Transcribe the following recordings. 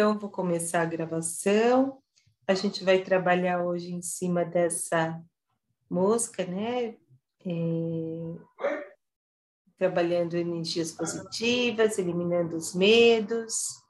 Então, vou começar a gravação. A gente vai trabalhar hoje em cima dessa mosca, né? É... Trabalhando energias positivas, eliminando os medos.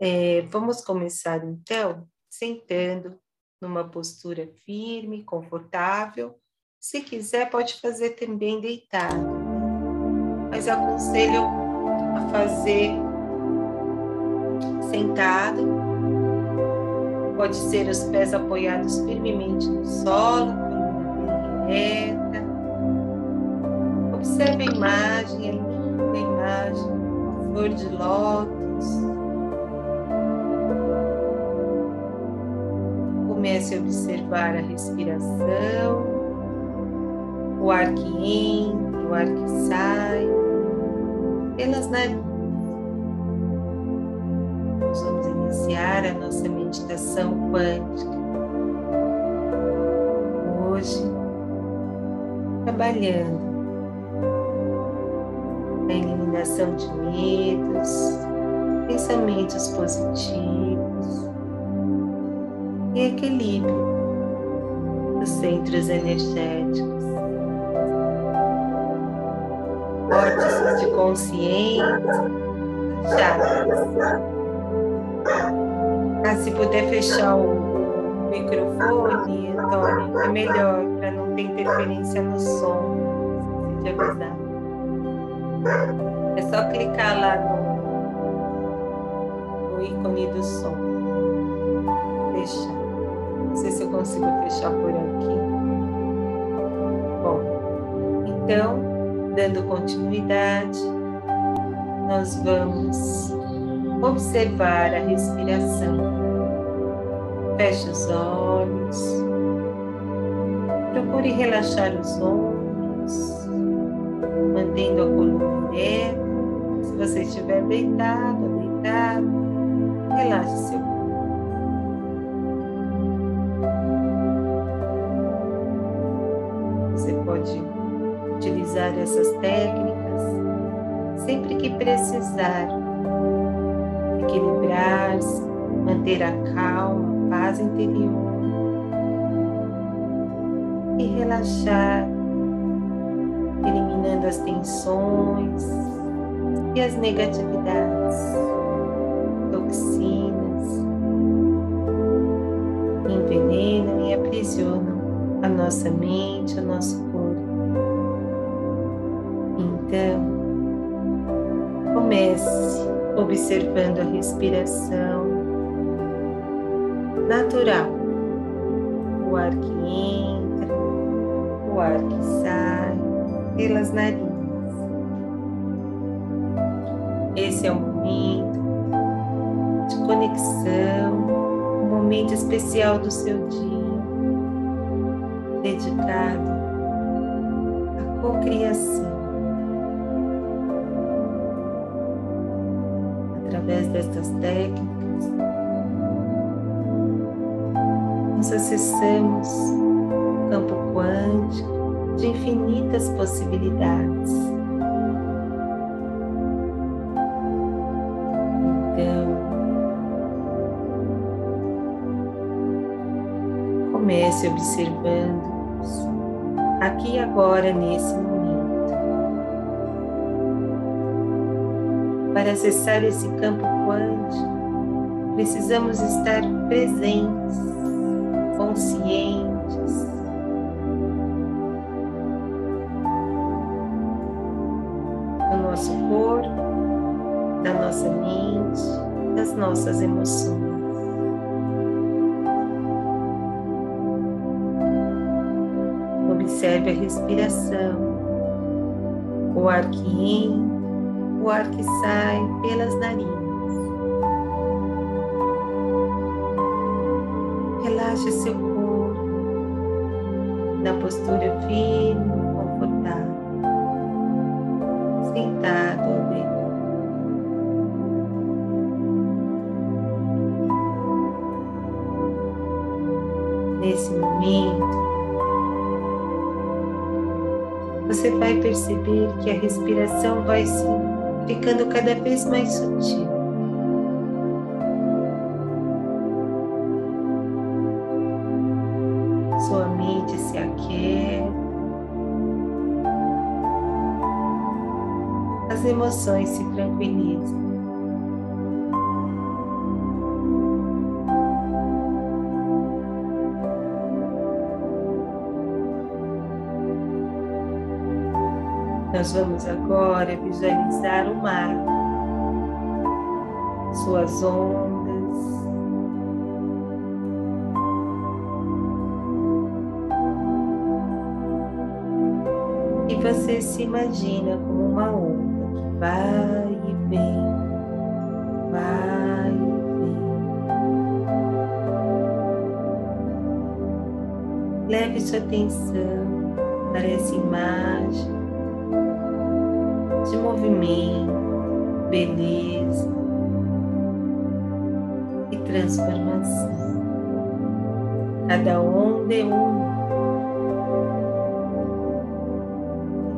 É... Vamos começar, então, sentando numa postura firme, confortável. Se quiser, pode fazer também deitado. Mas aconselho a fazer sentado. Pode ser os pés apoiados firmemente no solo, bem reta. Observe a imagem, a linda imagem, flor de lótus. Comece a observar a respiração, o ar que entra, o ar que sai, pelas narinas. Iniciar a nossa meditação quântica. Hoje, trabalhando a eliminação de medos, pensamentos positivos e equilíbrio dos centros energéticos. Vórtices de consciência, chakras ah, se puder fechar o microfone, Antônio, é melhor para não ter interferência no som. Se te avisar. É só clicar lá no, no ícone do som. Fechar. Não sei se eu consigo fechar por aqui. Bom, então, dando continuidade, nós vamos observar a respiração. Feche os olhos. Procure relaxar os ombros, mantendo a coluna ereta. Se você estiver deitado deitado, relaxe seu corpo. Você pode utilizar essas técnicas sempre que precisar equilibrar-se, manter a calma, a paz interior e relaxar, eliminando as tensões e as negatividades, toxinas, que envenenam e aprisionam a nossa mente, o nosso corpo. Então, comece observando a respiração natural, o ar que entra, o ar que sai pelas narinas. Esse é um momento de conexão, um momento especial do seu dia, dedicado à cocriação. Destas técnicas, nós acessamos o campo quântico de infinitas possibilidades. Então, comece observando aqui e agora nesse momento. Para acessar esse campo quântico, precisamos estar presentes, conscientes. Do nosso corpo, da nossa mente, das nossas emoções. Observe a respiração, o ar que entra o ar que sai pelas narinas. Relaxe seu corpo na postura firme confortável, sentado ou deitado. Nesse momento, você vai perceber que a respiração vai se ficando cada vez mais sutil. Nós vamos agora visualizar o mar, suas ondas. E você se imagina como uma onda que vai e vem, vai e vem. Leve sua atenção para essa imagem movimento, beleza e transformação. Cada onda é uma.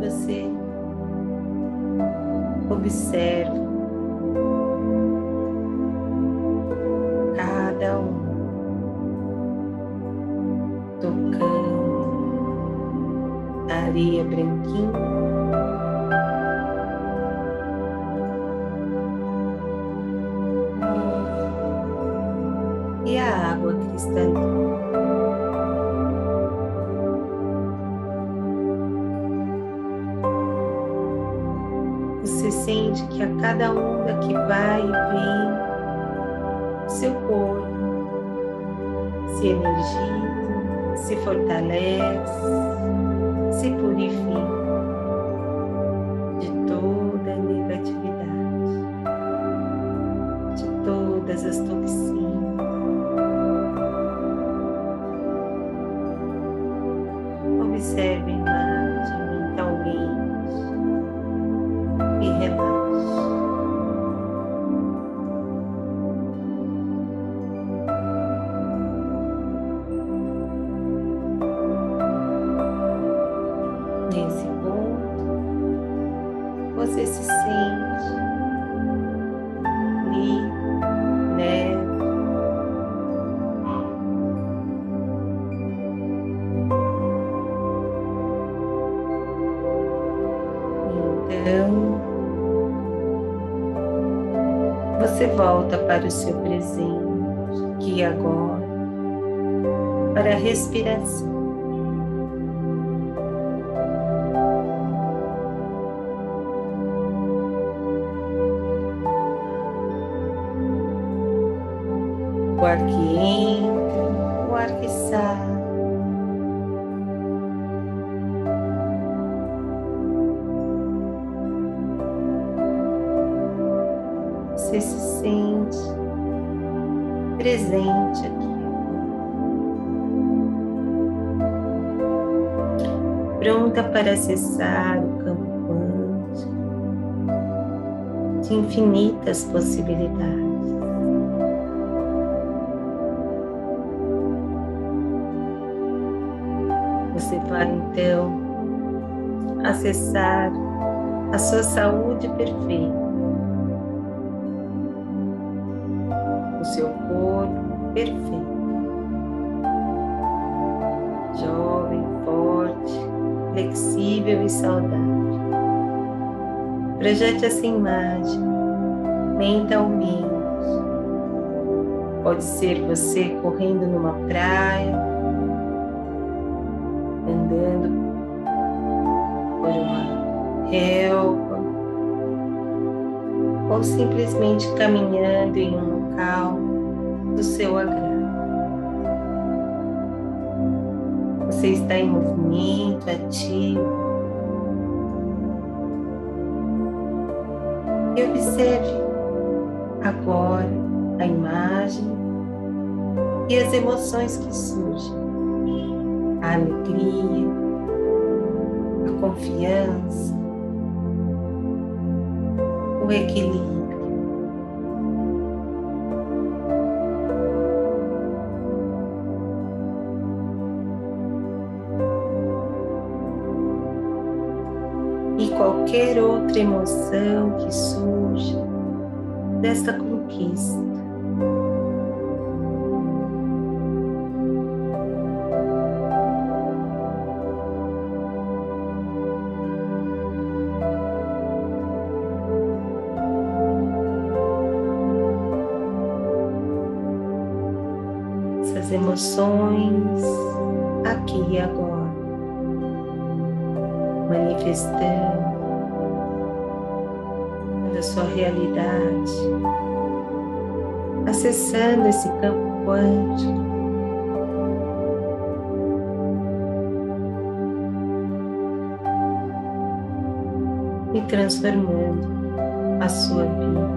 Você observa cada um tocando a areia branquinha Você sente que a cada onda que vai e vem, seu corpo se energiza, se fortalece, se purifica para o seu presente, que agora, para a respiração. O ar que entra, o ar que sai. Você se sente presente aqui. Pronta para acessar o campo quântico de infinitas possibilidades. Você vai então acessar a sua saúde perfeita. Flexível e saudável. Projete essa imagem mentalmente. Pode ser você correndo numa praia, andando por uma relva, ou simplesmente caminhando em um local do seu agrado. Você está em movimento ativo. E observe agora a imagem e as emoções que surgem. A alegria, a confiança, o equilíbrio. qualquer outra emoção que surja desta conquista. Essas emoções aqui e agora manifestando acessando esse campo quântico. E transformando a sua vida.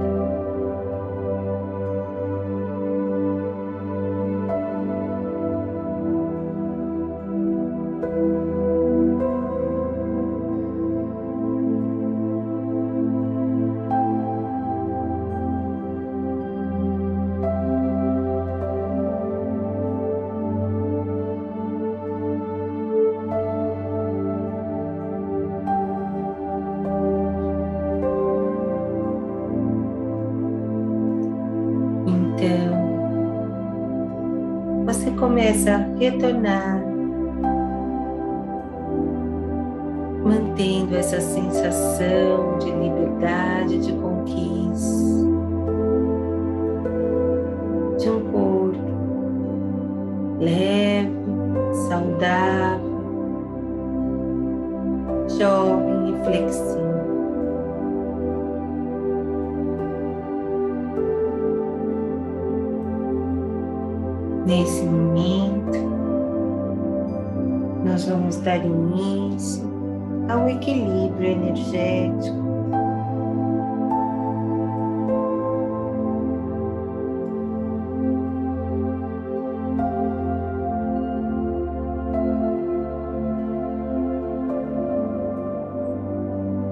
Começa a retornar, mantendo essa sensação de liberdade, de conquista, de um corpo leve, saudável, jovem e flexível. Nesse momento, nós vamos dar início ao equilíbrio energético.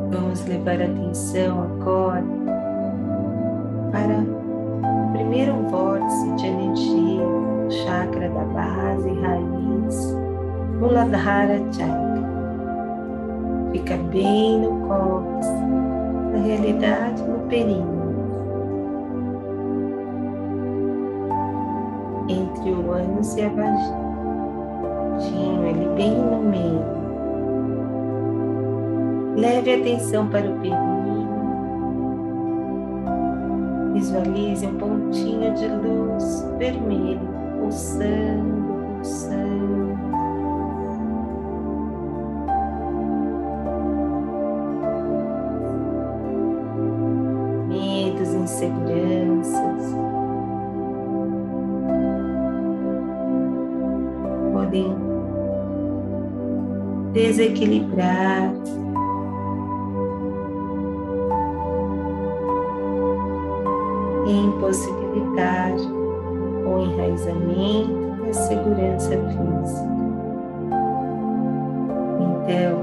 Vamos levar atenção agora Muladhara Chakra. Fica bem no cóccix, na realidade no períneo. Entre o ânus e a vagina, ali bem no meio. Leve atenção para o períneo. Visualize um pontinho de luz vermelho pulsando, pulsando. Desequilibrar. impossibilitar o enraizamento e a segurança física. Então,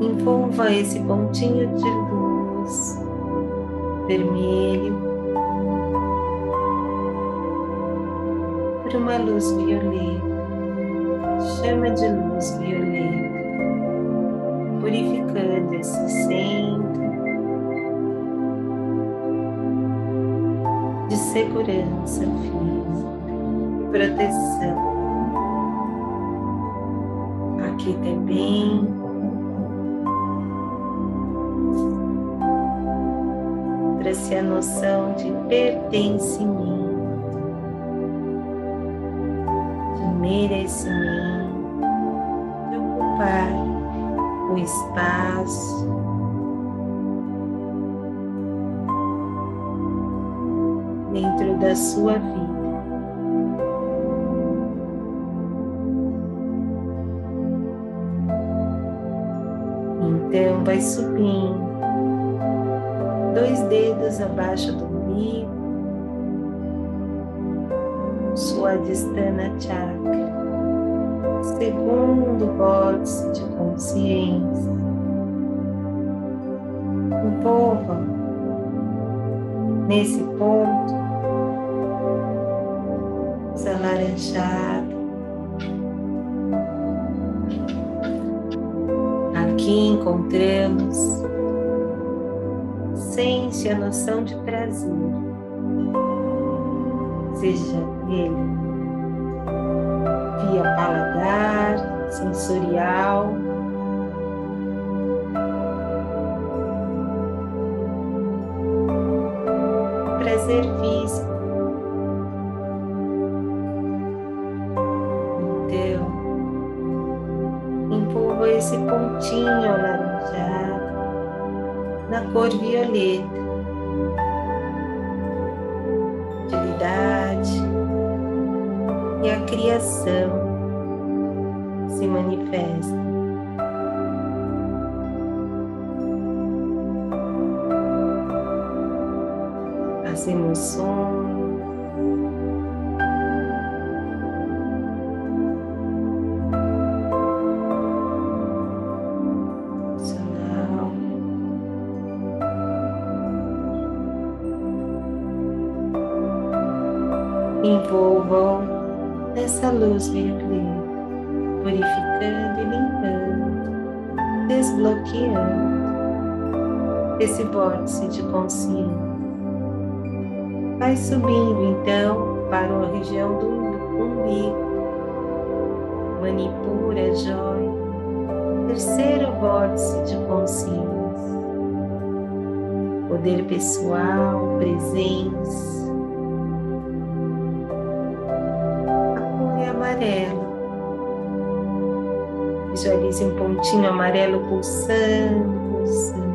envolva esse pontinho de luz vermelho por uma luz violeta, chama de luz violeta, purificando esse centro segurança física e proteção. Aqui também trouxe a noção de pertencimento, de merecimento, de ocupar o espaço. Dentro da sua vida. Então, vai subindo, dois dedos abaixo do umbigo, sua distana segundo vórtice de consciência. Envolva nesse ponto alaranjado. Aqui encontramos sente a noção de prazer, seja ele via paladar, sensorial. Prazer físico. Então, empurra esse pontinho alaranjado na cor violeta. coração purificando e limpando, desbloqueando esse vórtice de consciência. Vai subindo então para a região do umbigo, manipura, joia, terceiro vórtice de consciência, poder pessoal, presença amarelo. Visualize um pontinho amarelo pulsando, pulsando.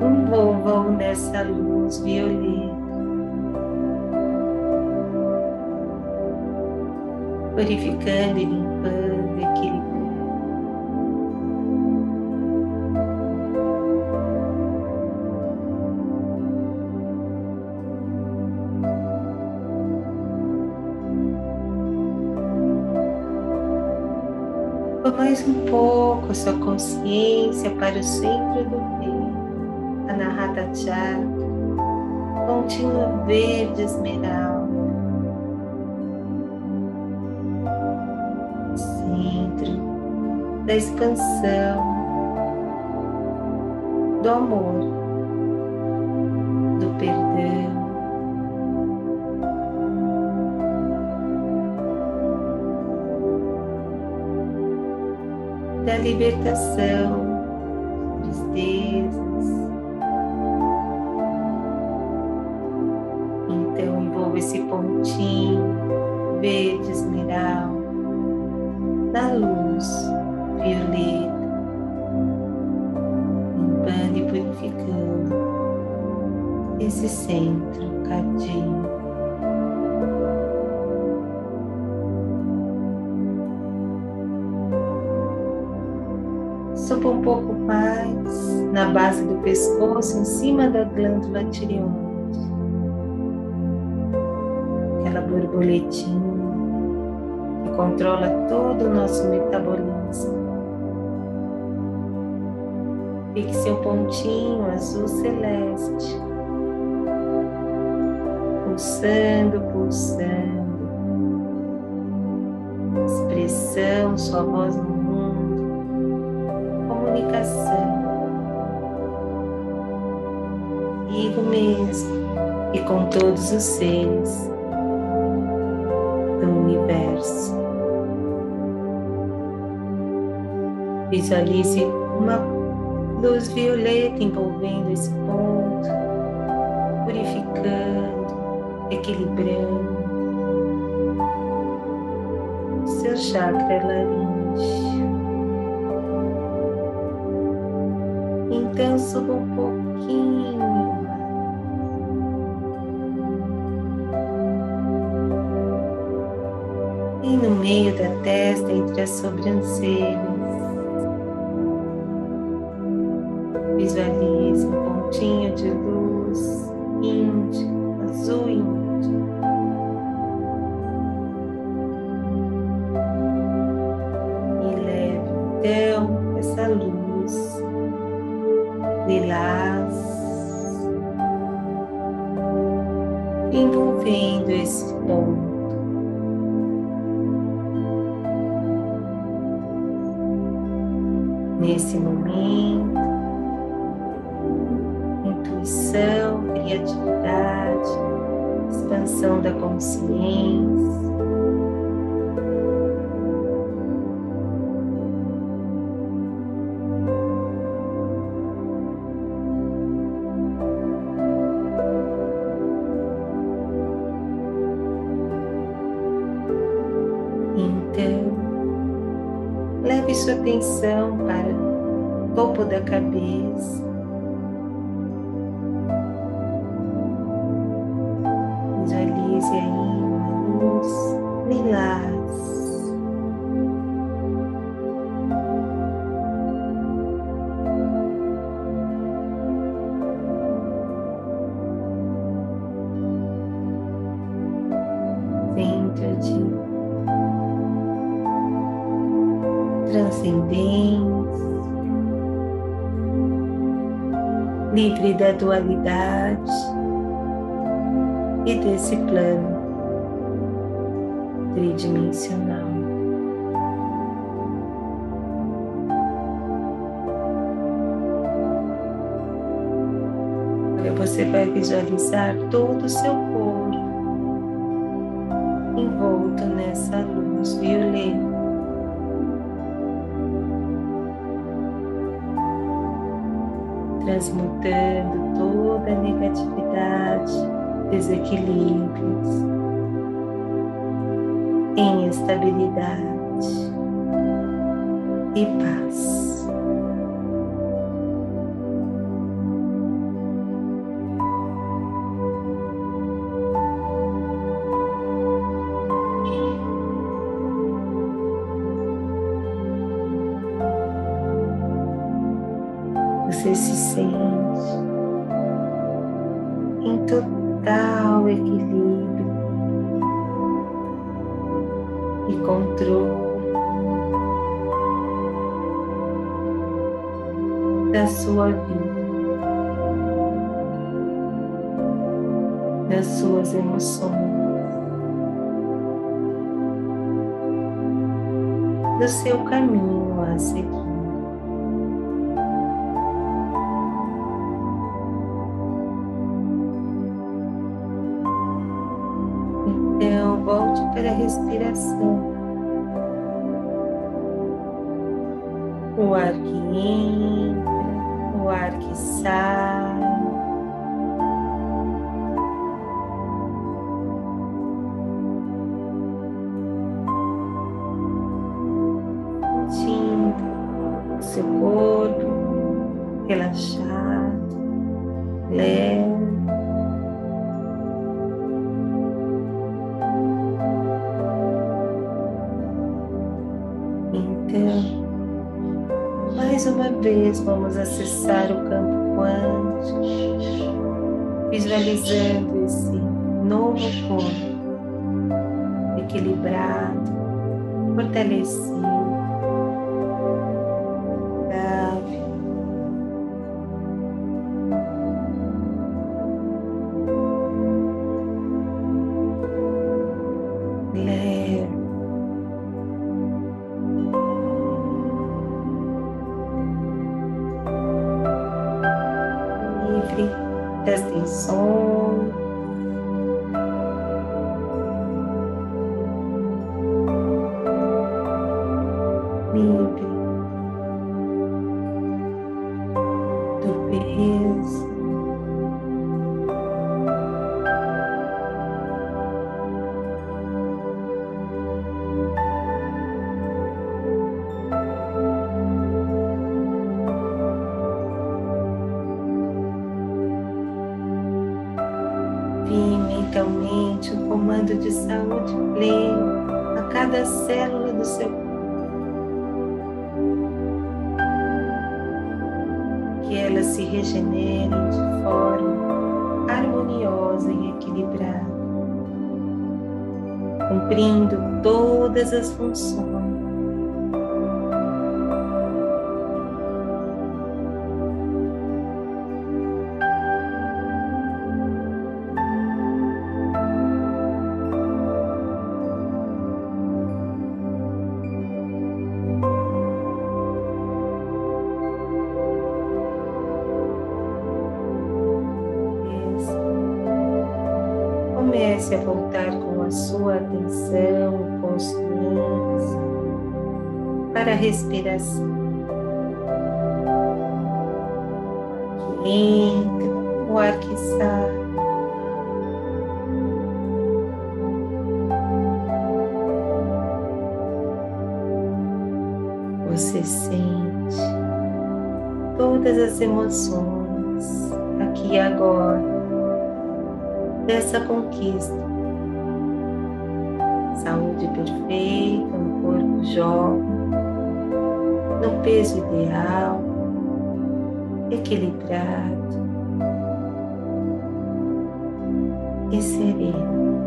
Envolvam nessa luz violeta. Purificando e limpando, mais um pouco a sua consciência para o centro do peito, Anahata Chakra, pontinho verde esmeralda. Centro da expansão, do amor, libertação, tristezas. Então envolva esse pontinho verde esmeralda da luz violeta, limpando e purificando esse centro cardíaco. Suba um pouco mais na base do pescoço, em cima da glândula tireoide. Aquela borboletinha que controla todo o nosso metabolismo. Fique seu pontinho azul celeste, pulsando, pulsando. Expressão, sua voz no comunicação comigo mesmo e com todos os seres do universo. Visualize uma luz violeta envolvendo esse ponto, purificando, equilibrando seu chakra laríngeo. Suba um pouquinho. E no meio da testa, entre as sobrancelhas, visualize um pontinho de luz índio, azul índio. E leve então essa luz lilás, envolvendo esse ponto. Nesse momento, intuição, criatividade, expansão da consciência. Lilás. Centro de transcendência, livre da dualidade e desse plano tridimensional. Você vai visualizar todo o seu corpo envolto nessa luz violeta. transmutando toda a negatividade, desequilíbrios em estabilidade e paz. Suas emoções. Do seu caminho a seguir. para a respiração. O ar que entra, o ar que sai. Vez vamos acessar o campo quântico, visualizando esse novo corpo equilibrado, fortalecido. Um comando de saúde pleno a cada célula do seu corpo. Que elas se regenerem de forma harmoniosa e equilibrada, cumprindo todas as funções comece a voltar com a sua atenção, consciência para a respiração. Que entra, o ar que sai. Você sente todas as emoções aqui e agora dessa conquista. Saúde perfeita, um corpo jovem, no peso ideal, equilibrado e sereno.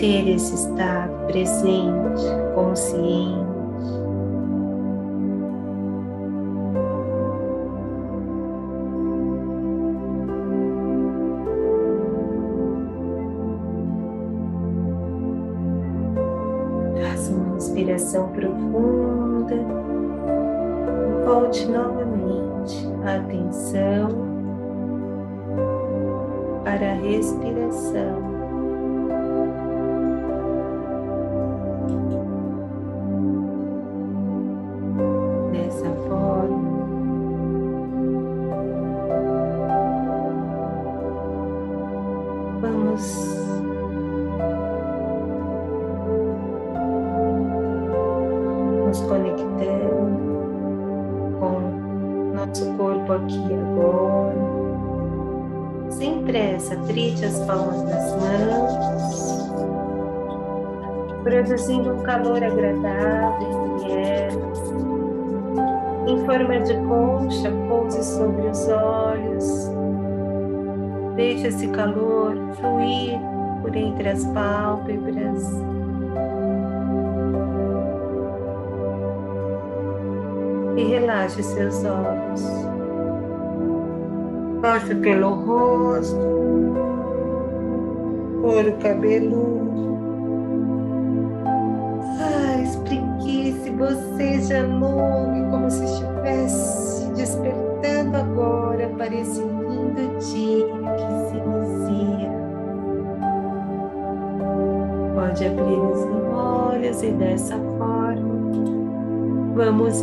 Manter esse estado presente, consciente. Faça uma inspiração profunda. Volte novamente a atenção para a respiração. Pressa, trite as palmas das mãos, produzindo um calor agradável entre elas. Em forma de concha, pouse sobre os olhos. Deixe esse calor fluir por entre as pálpebras. e relaxe seus olhos. Passe pelo rosto, couro cabeludo. Ah, espreguice, boceja longo, como se estivesse despertando agora para esse lindo dia que se inicia. Pode abrir os olhos e dessa forma vamos